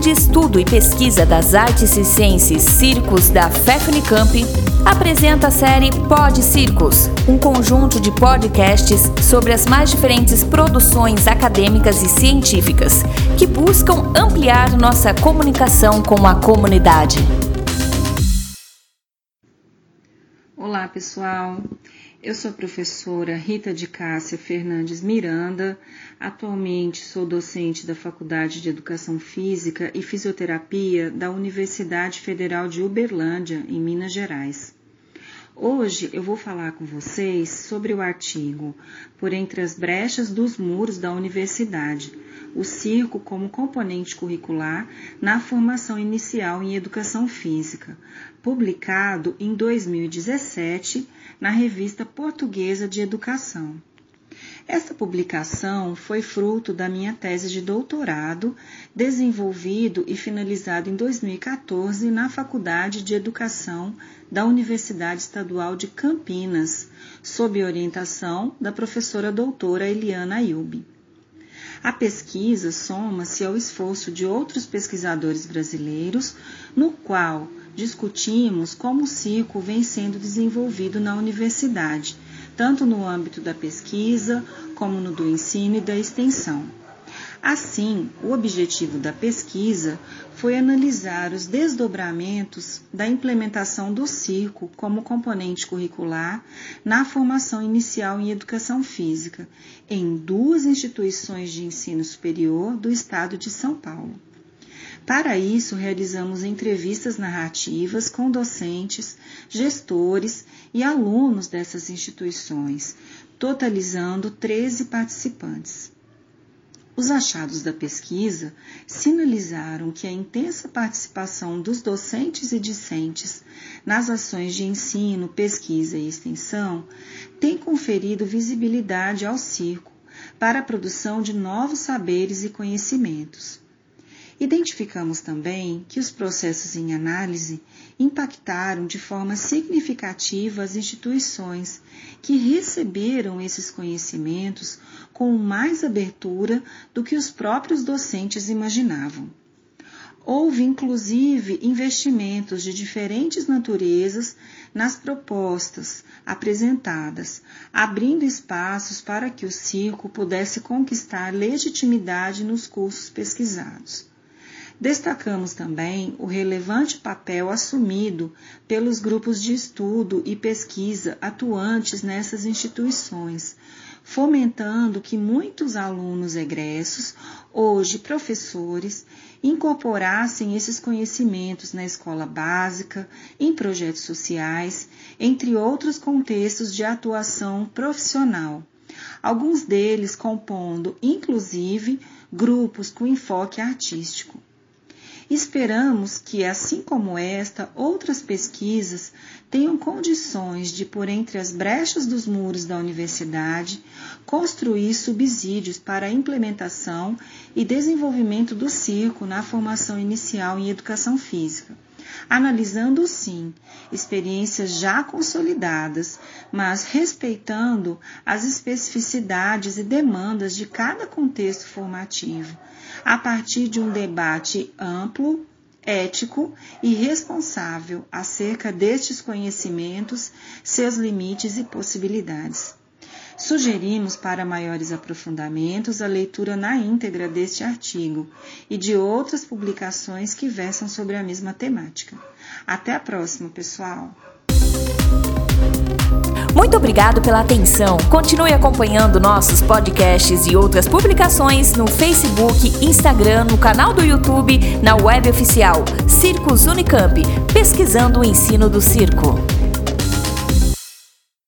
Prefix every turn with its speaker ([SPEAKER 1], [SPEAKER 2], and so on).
[SPEAKER 1] De Estudo e Pesquisa das Artes e Ciências Circos da FEFNICAMP apresenta a série Pod Circos, um conjunto de podcasts sobre as mais diferentes produções acadêmicas e científicas que buscam ampliar nossa comunicação com a comunidade.
[SPEAKER 2] Olá, pessoal. Eu sou a professora Rita de Cássia Fernandes Miranda. Atualmente sou docente da Faculdade de Educação Física e Fisioterapia da Universidade Federal de Uberlândia, em Minas Gerais. Hoje eu vou falar com vocês sobre o artigo Por entre as brechas dos muros da universidade, o circo como componente curricular na formação inicial em educação física, publicado em 2017 na Revista Portuguesa de Educação. Esta publicação foi fruto da minha tese de doutorado, desenvolvido e finalizado em 2014 na Faculdade de Educação da Universidade Estadual de Campinas, sob orientação da professora doutora Eliana Ayub. A pesquisa soma-se ao esforço de outros pesquisadores brasileiros, no qual discutimos como o ciclo vem sendo desenvolvido na universidade tanto no âmbito da pesquisa como no do ensino e da extensão. Assim, o objetivo da pesquisa foi analisar os desdobramentos da implementação do circo como componente curricular na formação inicial em educação física em duas instituições de ensino superior do estado de São Paulo. Para isso, realizamos entrevistas narrativas com docentes, gestores e alunos dessas instituições, totalizando 13 participantes. Os achados da pesquisa sinalizaram que a intensa participação dos docentes e discentes nas ações de ensino, pesquisa e extensão tem conferido visibilidade ao circo para a produção de novos saberes e conhecimentos. Identificamos também que os processos em análise impactaram de forma significativa as instituições que receberam esses conhecimentos com mais abertura do que os próprios docentes imaginavam. Houve inclusive investimentos de diferentes naturezas nas propostas apresentadas, abrindo espaços para que o circo pudesse conquistar legitimidade nos cursos pesquisados. Destacamos também o relevante papel assumido pelos grupos de estudo e pesquisa atuantes nessas instituições, fomentando que muitos alunos egressos, hoje professores, incorporassem esses conhecimentos na escola básica, em projetos sociais, entre outros contextos de atuação profissional. Alguns deles compondo, inclusive, grupos com enfoque artístico. Esperamos que, assim como esta, outras pesquisas tenham condições de, por entre as brechas dos muros da universidade, construir subsídios para a implementação e desenvolvimento do circo na formação inicial em educação física analisando sim experiências já consolidadas, mas respeitando as especificidades e demandas de cada contexto formativo, a partir de um debate amplo, ético e responsável acerca destes conhecimentos, seus limites e possibilidades. Sugerimos para maiores aprofundamentos a leitura na íntegra deste artigo e de outras publicações que versam sobre a mesma temática. Até a próxima, pessoal!
[SPEAKER 1] Muito obrigado pela atenção. Continue acompanhando nossos podcasts e outras publicações no Facebook, Instagram, no canal do YouTube, na web oficial Circos Unicamp, pesquisando o ensino do circo.